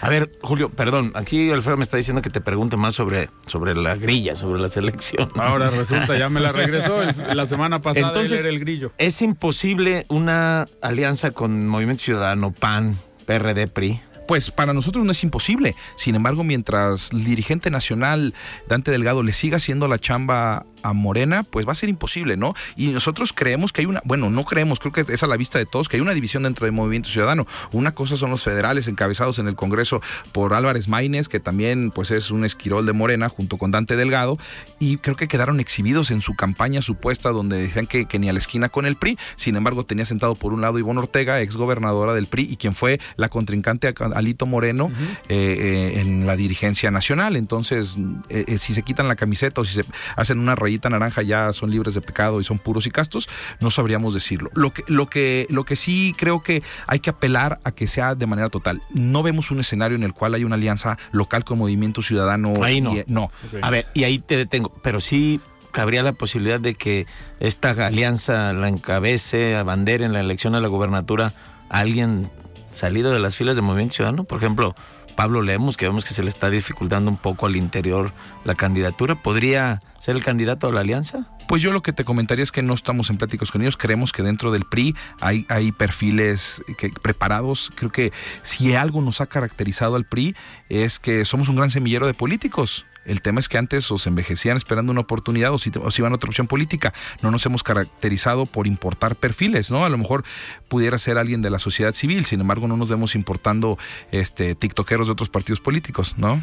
a ver, Julio, perdón, aquí Alfredo me está diciendo que te pregunte más sobre, sobre la grilla, sobre la selección. Ahora resulta, ya me la regresó la semana pasada Entonces, el grillo. ¿Es imposible una alianza con Movimiento Ciudadano, PAN, PRD, PRI? pues para nosotros no es imposible. Sin embargo, mientras el dirigente nacional Dante Delgado le siga haciendo la chamba a Morena, pues va a ser imposible, ¿no? Y nosotros creemos que hay una, bueno, no creemos, creo que es a la vista de todos, que hay una división dentro del Movimiento Ciudadano. Una cosa son los federales encabezados en el Congreso por Álvarez Maínez, que también pues es un esquirol de Morena, junto con Dante Delgado, y creo que quedaron exhibidos en su campaña supuesta donde decían que, ni a la esquina con el PRI, sin embargo tenía sentado por un lado Ivonne Ortega, ex gobernadora del PRI, y quien fue la contrincante a Alito Moreno eh, eh, en la dirigencia nacional. Entonces, eh, si se quitan la camiseta o si se hacen una rayita naranja ya son libres de pecado y son puros y castos, no sabríamos decirlo. Lo que, lo que, lo que sí creo que hay que apelar a que sea de manera total. No vemos un escenario en el cual hay una alianza local con Movimiento Ciudadano. Ahí no. no. A ver, y ahí te detengo, pero sí cabría la posibilidad de que esta alianza la encabece, a bandera en la elección a la gobernatura alguien salido de las filas de Movimiento Ciudadano? Por ejemplo, Pablo Lemos, que vemos que se le está dificultando un poco al interior la candidatura, ¿podría ser el candidato a la alianza? Pues yo lo que te comentaría es que no estamos en pláticas con ellos. Creemos que dentro del PRI hay, hay perfiles preparados. Creo que si algo nos ha caracterizado al PRI es que somos un gran semillero de políticos. El tema es que antes os envejecían esperando una oportunidad o si, iban a otra opción política. No nos hemos caracterizado por importar perfiles, ¿no? A lo mejor pudiera ser alguien de la sociedad civil, sin embargo no nos vemos importando este tiktokeros de otros partidos políticos, ¿no?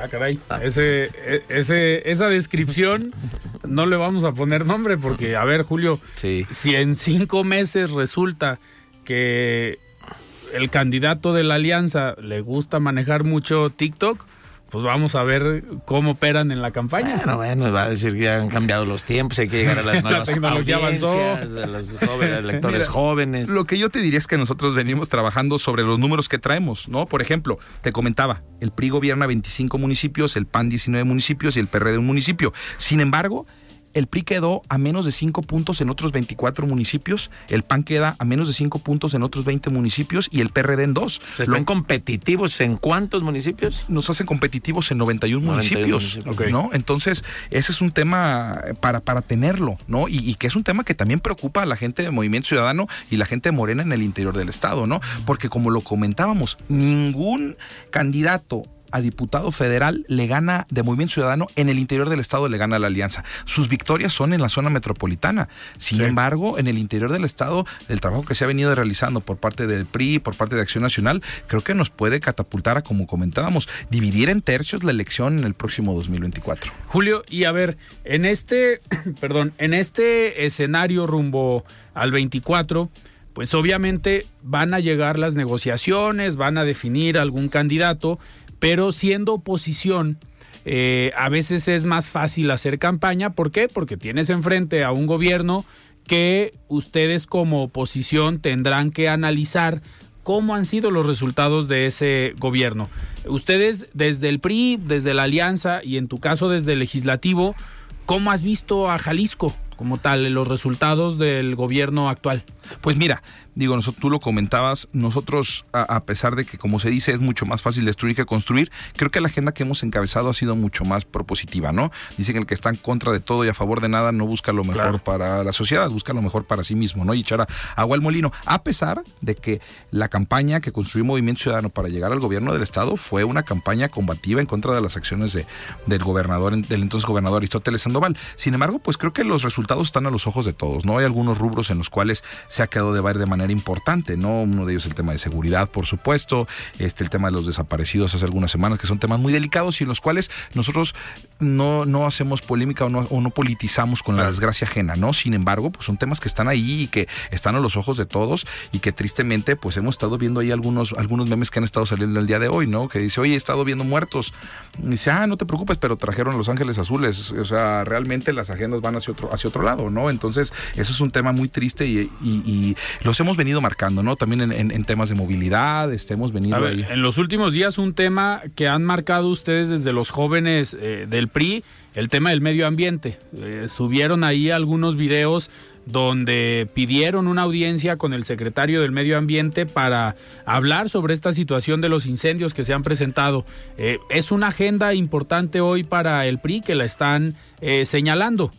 Ah, caray. Ese, e, ese, esa descripción no le vamos a poner nombre porque, a ver, Julio, si en cinco meses resulta que el candidato de la alianza le gusta manejar mucho TikTok, pues vamos a ver cómo operan en la campaña. Bueno, bueno, va a decir que han cambiado los tiempos, hay que llegar a las nuevas audiencias, a los jóvenes, lectores jóvenes. Lo que yo te diría es que nosotros venimos trabajando sobre los números que traemos, ¿no? Por ejemplo, te comentaba, el PRI gobierna 25 municipios, el PAN 19 municipios y el PRD un municipio. Sin embargo, el PRI quedó a menos de 5 puntos en otros 24 municipios, el PAN queda a menos de 5 puntos en otros 20 municipios y el PRD en 2. ¿Se están competitivos en cuántos municipios? Nos hacen competitivos en 91, municipios, ¿no? Entonces, ese es un tema para, para tenerlo, ¿no? Y, y, que es un tema que también preocupa a la gente de Movimiento Ciudadano y la gente de Morena en el interior del Estado, ¿no? Porque como lo comentábamos, ningún candidato a diputado federal le gana de Movimiento Ciudadano en el interior del estado le gana la alianza. Sus victorias son en la zona metropolitana. Sin embargo, en el interior del estado, el trabajo que se ha venido realizando por parte del PRI, por parte de Acción Nacional, creo que nos puede catapultar a, como comentábamos, dividir en tercios la elección en el próximo 2024. Julio, y a ver, en este, perdón, en este escenario rumbo al 24, pues obviamente van a llegar las negociaciones, van a definir algún candidato, pero siendo oposición, eh, a veces es más fácil hacer campaña. ¿Por qué? Porque tienes enfrente a un gobierno que ustedes como oposición tendrán que analizar cómo han sido los resultados de ese gobierno. Ustedes desde el PRI, desde la Alianza y en tu caso desde el legislativo, ¿cómo has visto a Jalisco como tal, los resultados del gobierno actual? Pues mira, digo, nosotros, tú lo comentabas, nosotros, a, pesar de que como se dice es mucho más fácil destruir que construir, creo que la agenda que hemos encabezado ha sido mucho más propositiva, ¿no? Dicen que el que está en contra de todo y a favor de nada no busca lo mejor para la sociedad, busca lo mejor para sí mismo, ¿no? Y echar agua al molino, a pesar de que la campaña que construyó Movimiento Ciudadano para llegar al gobierno del Estado fue una campaña combativa en contra de las acciones de, del gobernador, del entonces gobernador Aristóteles Sandoval. Sin embargo, pues creo que los resultados están a los ojos de todos, ¿no? Hay algunos rubros en los cuales se ha quedado de ver de manera importante, ¿no? Uno de ellos el tema de seguridad, por supuesto, este el tema de los desaparecidos hace algunas semanas, que son temas muy delicados y en los cuales nosotros no, no hacemos polémica o no, o no politizamos con la desgracia ajena, ¿no? Sin embargo, pues son temas que están ahí y que están a los ojos de todos y que tristemente, pues hemos estado viendo ahí algunos, algunos memes que han estado saliendo el día de hoy, ¿no? Que dice, oye, he estado viendo muertos. Y dice, ah, no te preocupes, pero trajeron Los Ángeles Azules. O sea, realmente las agendas van hacia otro, hacia otro lado, ¿no? Entonces, eso es un tema muy triste y, y los hemos venido marcando, ¿no? También en, temas de movilidad, este, hemos venido ahí. En los últimos días un tema que han marcado ustedes desde los jóvenes eh, del PRI, el tema del medio ambiente. Eh, subieron ahí algunos videos donde pidieron una audiencia con el secretario del Medio Ambiente para hablar sobre esta situación de los incendios que se han presentado. Eh, es una agenda importante hoy para el PRI que la están señalando.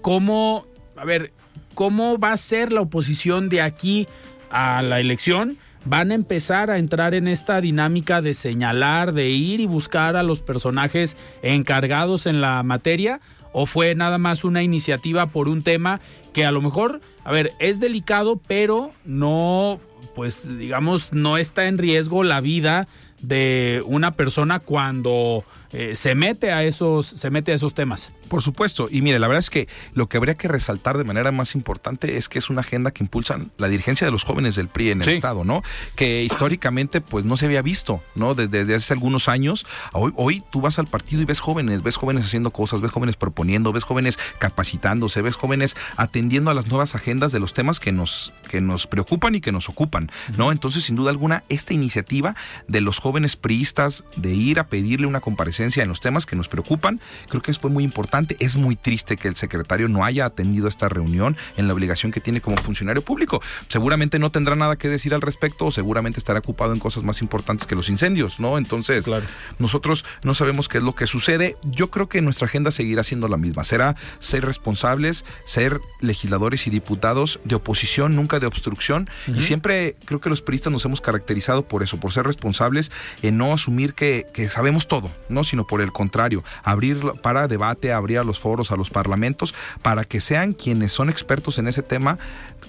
¿Cómo, a ver, cómo va a ser la oposición de aquí a la elección, van a empezar a entrar en esta dinámica de señalar, de ir y buscar a los personajes encargados en la materia, o fue nada más una iniciativa por un tema que a lo mejor, a ver, es delicado, pero no, pues digamos, no está en riesgo la vida de una persona cuando eh, se mete a esos se mete a esos temas. Por supuesto, y mire, la verdad es que lo que habría que resaltar de manera más importante es que es una agenda que impulsan la dirigencia de los jóvenes del PRI en el estado, ¿no? Que históricamente pues no se había visto, ¿no? Desde, hace algunos años, hoy, hoy tú vas al partido y ves jóvenes, ves jóvenes haciendo cosas, ves jóvenes proponiendo, ves jóvenes capacitándose, ves jóvenes atendiendo a las nuevas agendas de los temas que nos que nos preocupan y que nos ocupan, ¿no? Entonces, sin duda alguna, esta iniciativa de los jóvenes priistas de ir a pedirle una comparecencia presencia en los temas que nos preocupan. Creo que fue muy importante. Es muy triste que el secretario no haya atendido esta reunión en la obligación que tiene como funcionario público. Seguramente no tendrá nada que decir al respecto o seguramente estará ocupado en cosas más importantes que los incendios, ¿no? Entonces, nosotros no sabemos qué es lo que sucede. Yo creo que nuestra agenda seguirá siendo la misma. Será ser responsables, ser legisladores y diputados de oposición, nunca de obstrucción. Y siempre creo que los periodistas nos hemos caracterizado por eso, por ser responsables en no asumir que, que sabemos todo, ¿no? Sino por el contrario, abrir para debate, abrir a los foros, a los parlamentos, para que sean quienes son expertos en ese tema,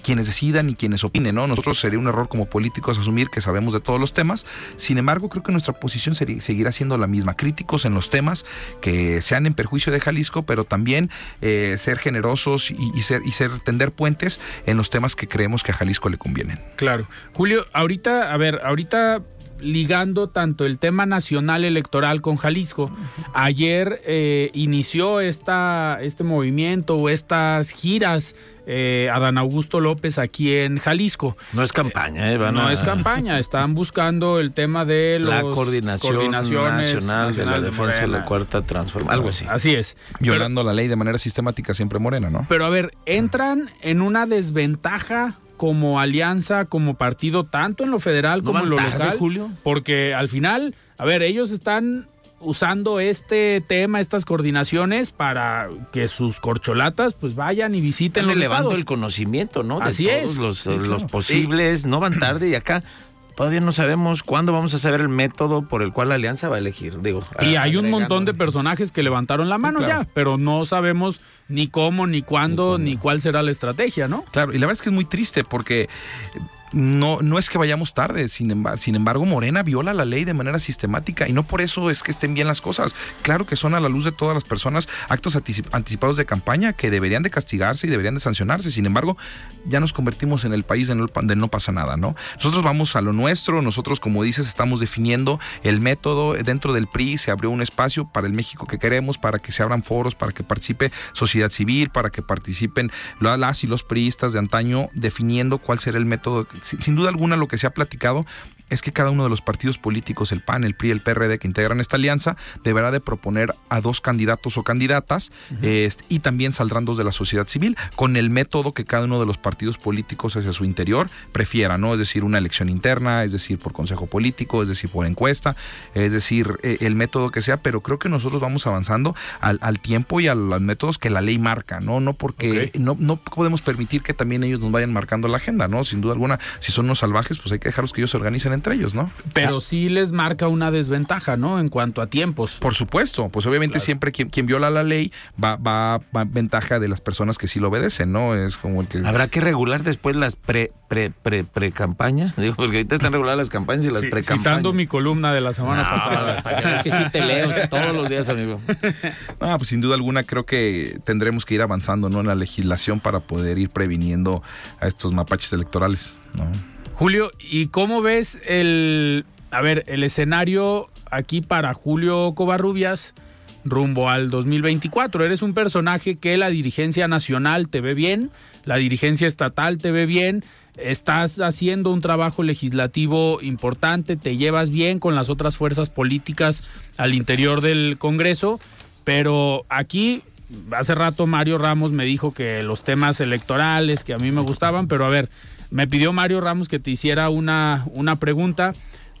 quienes decidan y quienes opinen, ¿no? Nosotros sería un error como políticos asumir que sabemos de todos los temas. Sin embargo, creo que nuestra posición seguirá siendo la misma. Críticos en los temas que sean en perjuicio de Jalisco, pero también eh, ser generosos y, ser, y ser tender puentes en los temas que creemos que a Jalisco le convienen. Claro. Julio, ahorita, a ver, ahorita ligando tanto el tema nacional electoral con Jalisco. Ayer eh, inició esta, este movimiento o estas giras eh, Adán Augusto López aquí en Jalisco. No es campaña, ¿eh? no es campaña, están buscando el tema de la coordinación nacional de la defensa de, la cuarta transformación, algo así. Así es. Violando la ley de manera sistemática siempre morena, ¿no? Pero a ver, entran en una desventaja como alianza, como partido, tanto en lo federal como en lo local. Julio? Porque al final, a ver, ellos están usando este tema, estas coordinaciones para que sus corcholatas pues vayan y visiten Están los elevando estados. el conocimiento, ¿no? De Así todos es. Los, los posibles, no van tarde y acá todavía no sabemos cuándo vamos a saber el método por el cual la alianza va a elegir. Digo, y hay un montón de personajes que levantaron la mano ya, pero no sabemos ni cómo, ni cuándo, ni, ni cuál será la estrategia, ¿no? Claro, y la verdad es que es muy triste porque no, no es que vayamos tarde, sin embargo, sin embargo, Morena viola la ley de manera sistemática y no por eso es que estén bien las cosas. Claro que son a la luz de todas las personas actos anticipados de campaña que deberían de castigarse y deberían de sancionarse. Sin embargo, ya nos convertimos en el país donde no pasa nada, ¿no? Nosotros vamos a lo nuestro, nosotros, como dices, estamos definiendo el método. Dentro del PRI se abrió un espacio para el México que queremos, para que se abran foros, para que participe sociedad civil, para que participen las y los priistas de antaño definiendo cuál será el método sin duda alguna lo que se ha platicado es que cada uno de los partidos políticos, el PAN, el PRI, el PRD que integran esta alianza, deberá de proponer a dos candidatos o candidatas este, y también saldrán dos de la sociedad civil con el método que cada uno de los partidos políticos hacia su interior prefiera, ¿no? Es decir, una elección interna, es decir, por consejo político, es decir, por encuesta, es decir, eh, el método que sea, pero creo que nosotros vamos avanzando al, tiempo y a los métodos que la ley marca, ¿no? No porque no, no podemos permitir que también ellos nos vayan marcando la agenda, ¿no? Sin duda alguna, si son unos salvajes, pues hay que dejarlos que ellos se organicen entre ellos, ¿no? Pero sí les marca una desventaja, ¿no? En cuanto a tiempos. Por supuesto, pues obviamente siempre quien, quien, viola la ley va, va, va ventaja de las personas que sí lo obedecen, ¿no? Es como el que... Habrá que regular después las pre, pre, pre, pre campañas, digo, porque ahorita están reguladas las campañas y las pre campañas. Citando mi columna de la semana pasada. es que sí te leo todos los días, amigo. No, pues sin duda alguna creo que tendremos que ir avanzando, ¿no? En la legislación para poder ir previniendo a estos mapaches electorales, ¿no? Julio, ¿y cómo ves el, a ver, el escenario aquí para Julio Covarrubias rumbo al 2024? Eres un personaje que la dirigencia nacional te ve bien, la dirigencia estatal te ve bien, estás haciendo un trabajo legislativo importante, te llevas bien con las otras fuerzas políticas al interior del Congreso, pero aquí hace rato Mario Ramos me dijo que los temas electorales que a mí me gustaban, pero a ver, me pidió Mario Ramos que te hiciera una, una pregunta.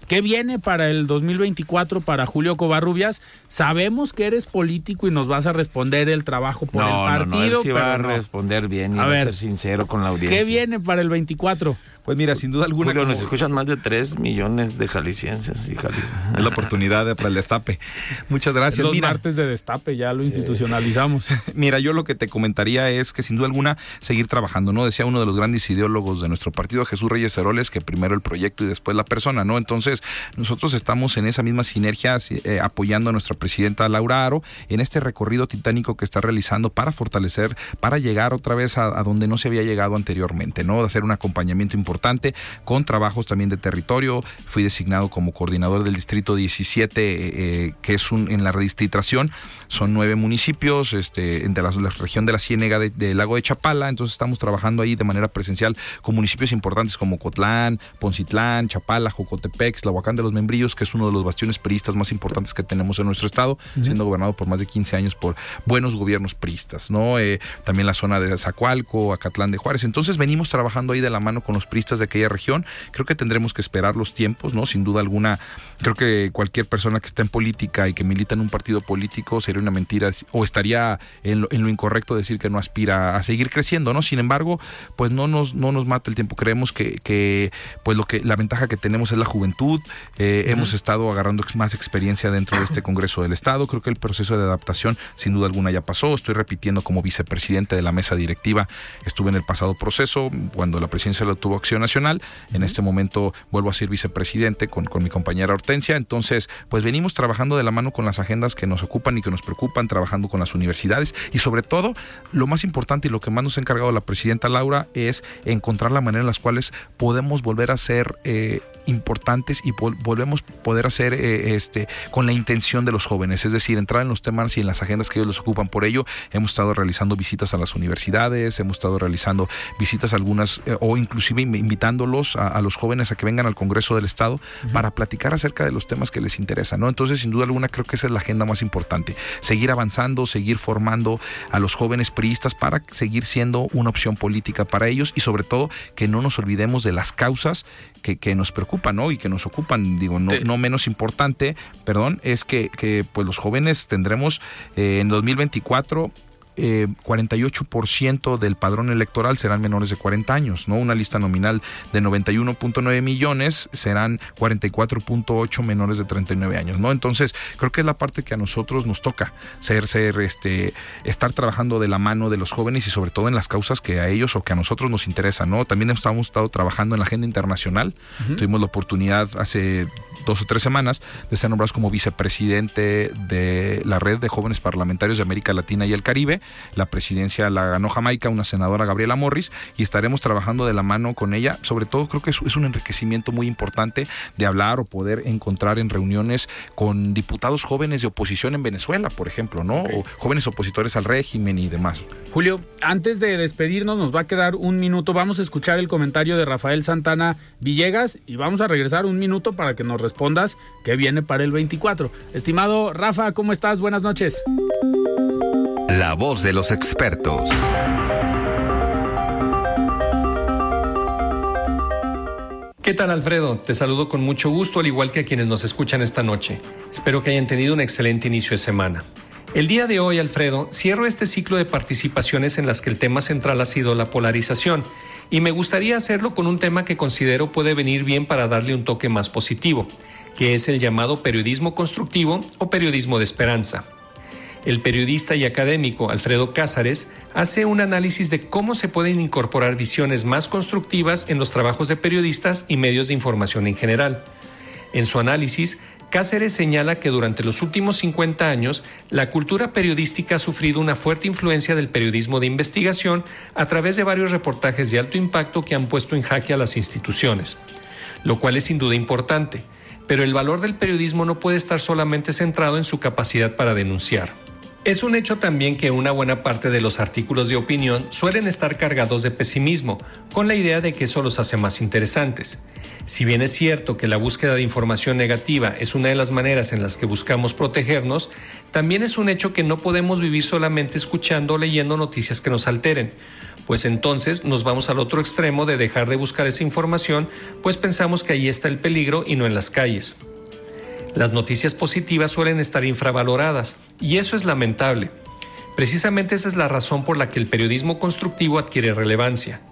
¿Qué viene para el 2024 para Julio Covarrubias? Sabemos que eres político y nos vas a responder el trabajo por el partido. No, no, él sí va a responder bien y a, ver, a ser sincero con la audiencia. ¿Qué viene para el 24? Pues mira, sin duda alguna. Julio, nos escuchan más de 3 millones de jaliscienses y jaliscienses. Es la oportunidad para el destape. Muchas gracias. Los mira, martes de destape, ya lo institucionalizamos. Mira, yo lo que te comentaría es que sin duda alguna seguir trabajando, ¿no? Decía uno de los grandes ideólogos de nuestro partido, Jesús Reyes Heroles, que primero el proyecto y después la persona, ¿no? Entonces, nosotros estamos en esa misma sinergia eh, apoyando a nuestra presidenta Laura Aro en este recorrido titánico que está realizando para fortalecer, para llegar otra vez a, a donde no se había llegado anteriormente, ¿no? De hacer un acompañamiento importante importante, con trabajos también de territorio. Fui designado como coordinador del Distrito 17, eh, eh, que es un, en la redistritación. Son nueve municipios este, de la, región de la Ciénega del lago de Chapala. Entonces estamos trabajando ahí de manera presencial con municipios importantes como Cotlán, Poncitlán, Chapala, Jocotepec, Tlahuacán de los Membrillos, que es uno de los bastiones priistas más importantes que tenemos en nuestro estado, siendo gobernado por más de 15 años por buenos gobiernos priistas, ¿no? Eh, también la zona de Zacualco, Acatlán de Juárez. Entonces venimos trabajando ahí de la mano con los priistas de aquella región. Creo que tendremos que esperar los tiempos, ¿no? Sin duda alguna, creo que cualquier persona que está en política y que milita en un partido político sería una mentira o estaría en lo, incorrecto decir que no aspira a seguir creciendo, ¿no? Sin embargo, pues no nos, no nos mata el tiempo. Creemos que, que pues lo que la ventaja que tenemos es la juventud. Eh, hemos estado agarrando más experiencia dentro de este Congreso del Estado. Creo que el proceso de adaptación, sin duda alguna, ya pasó. Estoy repitiendo como vicepresidente de la mesa directiva. Estuve en el pasado proceso cuando la presidencia lo tuvo Acción Nacional. En este momento vuelvo a ser vicepresidente con, con mi compañera Hortensia. Entonces, pues venimos trabajando de la mano con las agendas que nos ocupan y que nos preocupan, trabajando con las universidades y sobre todo, lo más importante y lo que más nos ha encargado la presidenta Laura es encontrar la manera en las cuales podemos volver a ser eh, importantes y volvemos a poder hacer eh, este con la intención de los jóvenes, es decir, entrar en los temas y en las agendas que ellos les ocupan. Por ello, hemos estado realizando visitas a las universidades, hemos estado realizando visitas algunas eh, o inclusive invitándolos a, los jóvenes a que vengan al Congreso del Estado para platicar acerca de los temas que les interesan, ¿no? Entonces, sin duda alguna, creo que esa es la agenda más importante. Seguir avanzando, seguir formando a los jóvenes priistas para seguir siendo una opción política para ellos y sobre todo que no nos olvidemos de las causas que, que nos preocupan y que nos ocupan, digo, no, no menos importante, perdón, es que, que pues los jóvenes tendremos eh, en 2024 eh, 48% del padrón electoral serán menores de 40 años, ¿no? Una lista nominal de 91.9 millones serán 44.8 menores de 39 años, ¿no? Entonces, creo que es la parte que a nosotros nos toca ser, ser, este, estar trabajando de la mano de los jóvenes y sobre todo en las causas que a ellos o que a nosotros nos interesan, ¿no? También hemos estado trabajando en la agenda internacional. Tuvimos la oportunidad hace dos o tres semanas de ser nombrados como vicepresidente de la red de jóvenes parlamentarios de América Latina y el Caribe. La presidencia la ganó Jamaica, una senadora Gabriela Morris, y estaremos trabajando de la mano con ella. Sobre todo creo que es, un enriquecimiento muy importante de hablar o poder encontrar en reuniones con diputados jóvenes de oposición en Venezuela, por ejemplo, ¿no? O jóvenes opositores al régimen y demás. Julio, antes de despedirnos, nos va a quedar un minuto. Vamos a escuchar el comentario de Rafael Santana Villegas y vamos a regresar un minuto para que nos responda respondas que viene para el 24. Estimado Rafa, ¿cómo estás? Buenas noches. La voz de los expertos. ¿Qué tal Alfredo? Te saludo con mucho gusto al igual que a quienes nos escuchan esta noche. Espero que hayan tenido un excelente inicio de semana. El día de hoy, Alfredo, cierro este ciclo de participaciones en las que el tema central ha sido la polarización y me gustaría hacerlo con un tema que considero puede venir bien para darle un toque más positivo, que es el llamado periodismo constructivo o periodismo de esperanza. El periodista y académico Alfredo Cázares hace un análisis de cómo se pueden incorporar visiones más constructivas en los trabajos de periodistas y medios de información en general. En su análisis, Cáceres señala que durante los últimos 50 años la cultura periodística ha sufrido una fuerte influencia del periodismo de investigación a través de varios reportajes de alto impacto que han puesto en jaque a las instituciones, lo cual es sin duda importante, pero el valor del periodismo no puede estar solamente centrado en su capacidad para denunciar. Es un hecho también que una buena parte de los artículos de opinión suelen estar cargados de pesimismo, con la idea de que eso los hace más interesantes. Si bien es cierto que la búsqueda de información negativa es una de las maneras en las que buscamos protegernos, también es un hecho que no podemos vivir solamente escuchando o leyendo noticias que nos alteren, pues entonces nos vamos al otro extremo de dejar de buscar esa información, pues pensamos que ahí está el peligro y no en las calles. Las noticias positivas suelen estar infravaloradas y eso es lamentable. Precisamente esa es la razón por la que el periodismo constructivo adquiere relevancia.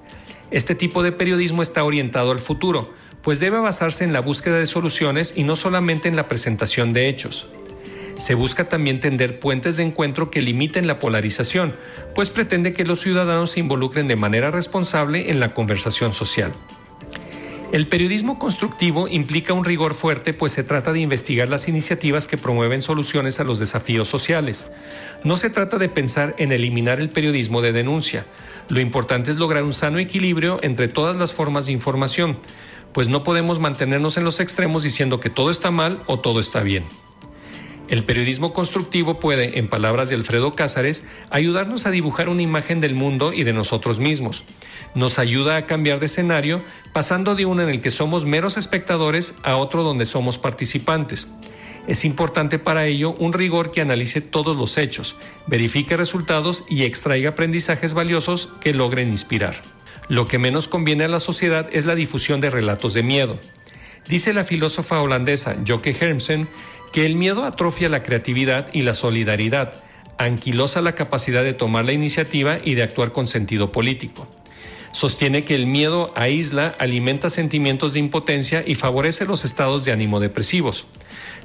Este tipo de periodismo está orientado al futuro, pues debe basarse en la búsqueda de soluciones y no solamente en la presentación de hechos. Se busca también tender puentes de encuentro que limiten la polarización, pues pretende que los ciudadanos se involucren de manera responsable en la conversación social. El periodismo constructivo implica un rigor fuerte, pues se trata de investigar las iniciativas que promueven soluciones a los desafíos sociales. No se trata de pensar en eliminar el periodismo de denuncia. Lo importante es lograr un sano equilibrio entre todas las formas de información, pues no podemos mantenernos en los extremos diciendo que todo está mal o todo está bien. El periodismo constructivo puede, en palabras de Alfredo Cázares, ayudarnos a dibujar una imagen del mundo y de nosotros mismos. Nos ayuda a cambiar de escenario, pasando de uno en el que somos meros espectadores a otro donde somos participantes. Es importante para ello un rigor que analice todos los hechos, verifique resultados y extraiga aprendizajes valiosos que logren inspirar. Lo que menos conviene a la sociedad es la difusión de relatos de miedo. Dice la filósofa holandesa Joke Hermsen que el miedo atrofia la creatividad y la solidaridad, anquilosa la capacidad de tomar la iniciativa y de actuar con sentido político. Sostiene que el miedo aísla, alimenta sentimientos de impotencia y favorece los estados de ánimo depresivos.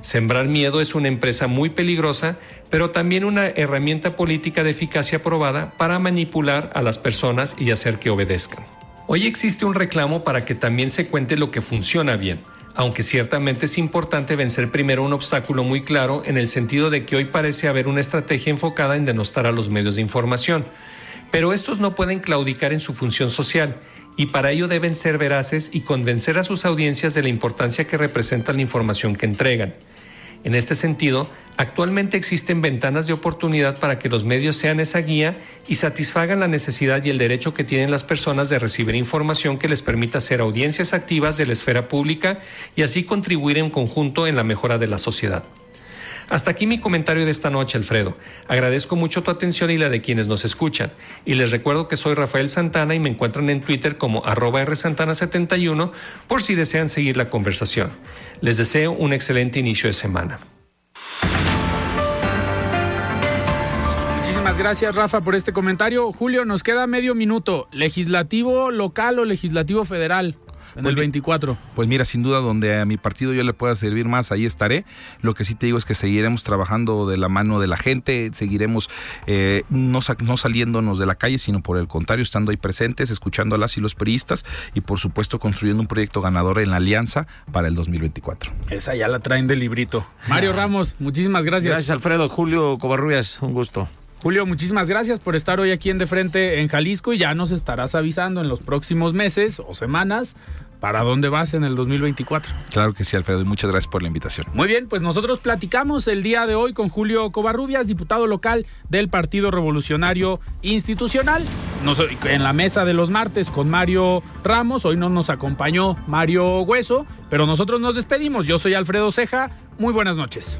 Sembrar miedo es una empresa muy peligrosa, pero también una herramienta política de eficacia probada para manipular a las personas y hacer que obedezcan. Hoy existe un reclamo para que también se cuente lo que funciona bien, aunque ciertamente es importante vencer primero un obstáculo muy claro en el sentido de que hoy parece haber una estrategia enfocada en denostar a los medios de información pero estos no pueden claudicar en su función social y para ello deben ser veraces y convencer a sus audiencias de la importancia que representa la información que entregan. En este sentido, actualmente existen ventanas de oportunidad para que los medios sean esa guía y satisfagan la necesidad y el derecho que tienen las personas de recibir información que les permita ser audiencias activas de la esfera pública y así contribuir en conjunto en la mejora de la sociedad. Hasta aquí mi comentario de esta noche, Alfredo. Agradezco mucho tu atención y la de quienes nos escuchan. Y les recuerdo que soy Rafael Santana y me encuentran en Twitter como arroba rsantana71 por si desean seguir la conversación. Les deseo un excelente inicio de semana. Muchísimas gracias, Rafa, por este comentario. Julio, nos queda medio minuto. ¿Legislativo local o legislativo federal? En el 24. Pues mira, sin duda, donde a mi partido yo le pueda servir más, ahí estaré. Lo que sí te digo es que seguiremos trabajando de la mano de la gente, seguiremos eh, no, no saliéndonos de la calle, sino por el contrario, estando ahí presentes, escuchando a las y los periodistas y por supuesto construyendo un proyecto ganador en la alianza para el 2024. Esa ya la traen del librito. Mario Ramos, muchísimas gracias. Gracias, Alfredo. Julio Covarrubias, un gusto. Julio, muchísimas gracias por estar hoy aquí en De Frente en Jalisco y ya nos estarás avisando en los próximos meses o semanas para dónde vas en el 2024. Claro que sí, Alfredo, y muchas gracias por la invitación. Muy bien, pues nosotros platicamos el día de hoy con Julio Covarrubias, diputado local del Partido Revolucionario Institucional. en la mesa de los martes con Mario Ramos, hoy no nos acompañó Mario Hueso, pero nosotros nos despedimos. Yo soy Alfredo Ceja, muy buenas noches.